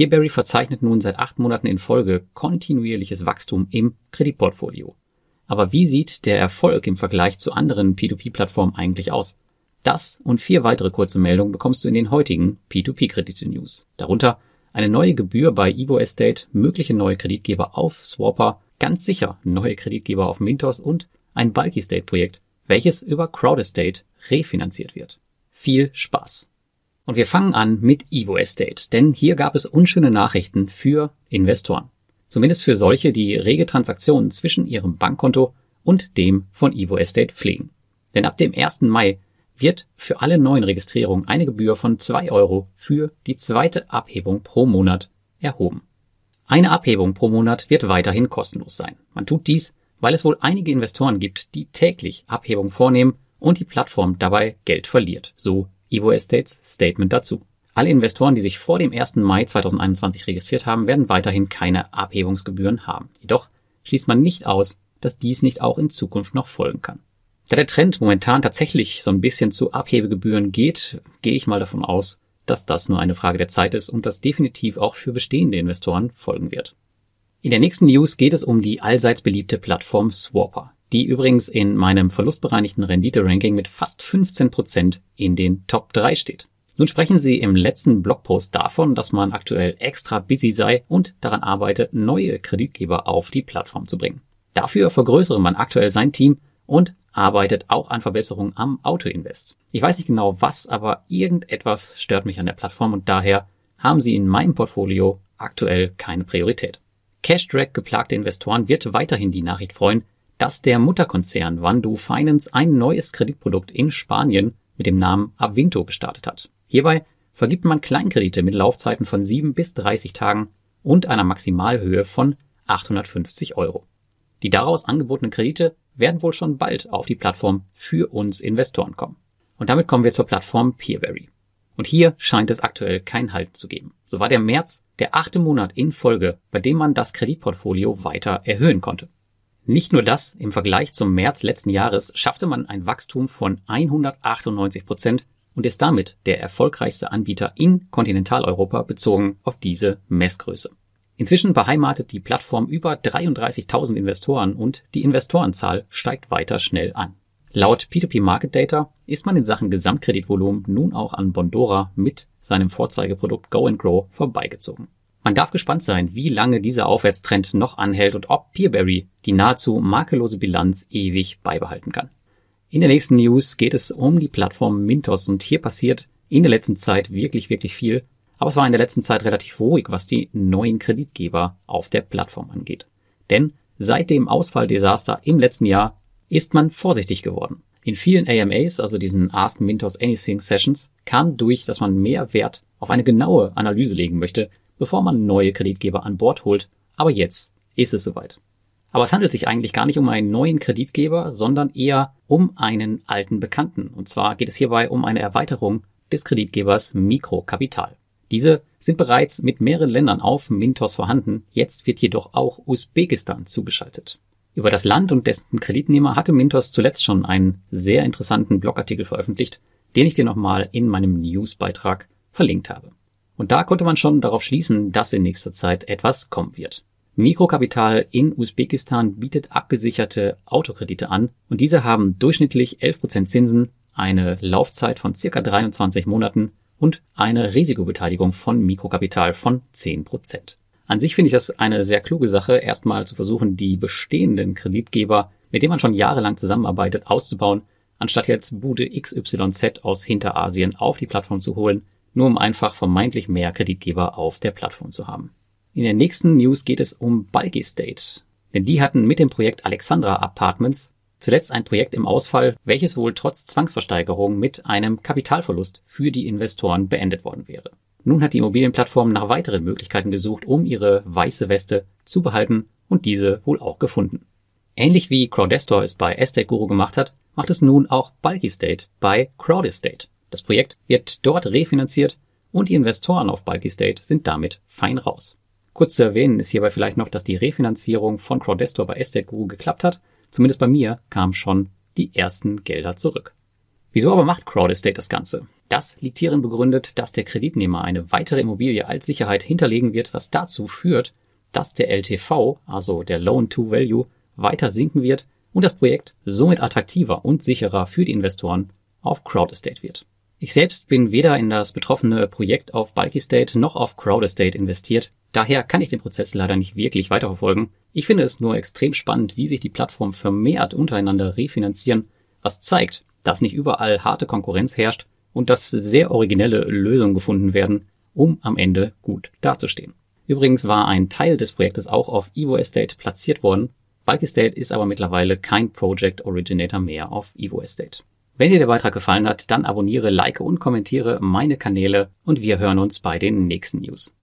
Peerberry verzeichnet nun seit acht Monaten in Folge kontinuierliches Wachstum im Kreditportfolio. Aber wie sieht der Erfolg im Vergleich zu anderen P2P-Plattformen eigentlich aus? Das und vier weitere kurze Meldungen bekommst du in den heutigen P2P-Kredite-News. Darunter eine neue Gebühr bei Evo Estate, mögliche neue Kreditgeber auf Swapper, ganz sicher neue Kreditgeber auf Mintos und ein Bulky State Projekt, welches über Crowd Estate refinanziert wird. Viel Spaß! Und wir fangen an mit Evo Estate, denn hier gab es unschöne Nachrichten für Investoren. Zumindest für solche, die rege Transaktionen zwischen ihrem Bankkonto und dem von Evo Estate pflegen. Denn ab dem 1. Mai wird für alle neuen Registrierungen eine Gebühr von 2 Euro für die zweite Abhebung pro Monat erhoben. Eine Abhebung pro Monat wird weiterhin kostenlos sein. Man tut dies, weil es wohl einige Investoren gibt, die täglich Abhebung vornehmen und die Plattform dabei Geld verliert, so Evo Estates Statement dazu. Alle Investoren, die sich vor dem 1. Mai 2021 registriert haben, werden weiterhin keine Abhebungsgebühren haben. Jedoch schließt man nicht aus, dass dies nicht auch in Zukunft noch folgen kann. Da der Trend momentan tatsächlich so ein bisschen zu Abhebegebühren geht, gehe ich mal davon aus, dass das nur eine Frage der Zeit ist und das definitiv auch für bestehende Investoren folgen wird. In der nächsten News geht es um die allseits beliebte Plattform Swapper die übrigens in meinem verlustbereinigten Rendite-Ranking mit fast 15 Prozent in den Top 3 steht. Nun sprechen Sie im letzten Blogpost davon, dass man aktuell extra busy sei und daran arbeite, neue Kreditgeber auf die Plattform zu bringen. Dafür vergrößere man aktuell sein Team und arbeitet auch an Verbesserungen am Autoinvest. Ich weiß nicht genau was, aber irgendetwas stört mich an der Plattform und daher haben sie in meinem Portfolio aktuell keine Priorität. Cash-Drag geplagte Investoren wird weiterhin die Nachricht freuen, dass der Mutterkonzern Vandu Finance ein neues Kreditprodukt in Spanien mit dem Namen Avinto gestartet hat. Hierbei vergibt man Kleinkredite mit Laufzeiten von 7 bis 30 Tagen und einer Maximalhöhe von 850 Euro. Die daraus angebotenen Kredite werden wohl schon bald auf die Plattform für uns Investoren kommen. Und damit kommen wir zur Plattform Peerberry. Und hier scheint es aktuell kein Halt zu geben. So war der März der achte Monat in Folge, bei dem man das Kreditportfolio weiter erhöhen konnte. Nicht nur das, im Vergleich zum März letzten Jahres schaffte man ein Wachstum von 198 Prozent und ist damit der erfolgreichste Anbieter in Kontinentaleuropa bezogen auf diese Messgröße. Inzwischen beheimatet die Plattform über 33.000 Investoren und die Investorenzahl steigt weiter schnell an. Laut P2P Market Data ist man in Sachen Gesamtkreditvolumen nun auch an Bondora mit seinem Vorzeigeprodukt Go and Grow vorbeigezogen. Man darf gespannt sein, wie lange dieser Aufwärtstrend noch anhält und ob Peerberry die nahezu makellose Bilanz ewig beibehalten kann. In der nächsten News geht es um die Plattform Mintos und hier passiert in der letzten Zeit wirklich, wirklich viel. Aber es war in der letzten Zeit relativ ruhig, was die neuen Kreditgeber auf der Plattform angeht. Denn seit dem Ausfalldesaster im letzten Jahr ist man vorsichtig geworden. In vielen AMAs, also diesen Ask Mintos Anything Sessions, kam durch, dass man mehr Wert auf eine genaue Analyse legen möchte, bevor man neue Kreditgeber an Bord holt. Aber jetzt ist es soweit. Aber es handelt sich eigentlich gar nicht um einen neuen Kreditgeber, sondern eher um einen alten Bekannten. Und zwar geht es hierbei um eine Erweiterung des Kreditgebers Mikrokapital. Diese sind bereits mit mehreren Ländern auf Mintos vorhanden, jetzt wird jedoch auch Usbekistan zugeschaltet. Über das Land und dessen Kreditnehmer hatte Mintos zuletzt schon einen sehr interessanten Blogartikel veröffentlicht, den ich dir nochmal in meinem Newsbeitrag verlinkt habe. Und da konnte man schon darauf schließen, dass in nächster Zeit etwas kommen wird. Mikrokapital in Usbekistan bietet abgesicherte Autokredite an und diese haben durchschnittlich 11% Zinsen, eine Laufzeit von circa 23 Monaten und eine Risikobeteiligung von Mikrokapital von 10%. An sich finde ich das eine sehr kluge Sache, erstmal zu versuchen, die bestehenden Kreditgeber, mit denen man schon jahrelang zusammenarbeitet, auszubauen, anstatt jetzt Bude XYZ aus Hinterasien auf die Plattform zu holen, nur um einfach vermeintlich mehr Kreditgeber auf der Plattform zu haben. In der nächsten News geht es um Balgi State. Denn die hatten mit dem Projekt Alexandra Apartments zuletzt ein Projekt im Ausfall, welches wohl trotz Zwangsversteigerung mit einem Kapitalverlust für die Investoren beendet worden wäre. Nun hat die Immobilienplattform nach weiteren Möglichkeiten gesucht, um ihre weiße Weste zu behalten und diese wohl auch gefunden. Ähnlich wie Crowdestor es bei Estate Guru gemacht hat, macht es nun auch Bulky State bei Crowdestate. Das Projekt wird dort refinanziert und die Investoren auf Bulky State sind damit fein raus. Kurz zu erwähnen ist hierbei vielleicht noch, dass die Refinanzierung von Crowdestor bei Estate Guru geklappt hat. Zumindest bei mir kamen schon die ersten Gelder zurück. Wieso aber macht CrowdEstate das Ganze? Das liegt hierin begründet, dass der Kreditnehmer eine weitere Immobilie als Sicherheit hinterlegen wird, was dazu führt, dass der LTV, also der Loan to Value, weiter sinken wird und das Projekt somit attraktiver und sicherer für die Investoren auf CrowdEstate wird. Ich selbst bin weder in das betroffene Projekt auf Bulky State noch auf CrowdEstate investiert, daher kann ich den Prozess leider nicht wirklich weiterverfolgen. Ich finde es nur extrem spannend, wie sich die Plattformen vermehrt untereinander refinanzieren, was zeigt, dass nicht überall harte Konkurrenz herrscht und dass sehr originelle Lösungen gefunden werden, um am Ende gut dazustehen. Übrigens war ein Teil des Projektes auch auf Evo Estate platziert worden. Bulky State ist aber mittlerweile kein Project Originator mehr auf Evo Estate. Wenn dir der Beitrag gefallen hat, dann abonniere, like und kommentiere meine Kanäle und wir hören uns bei den nächsten News.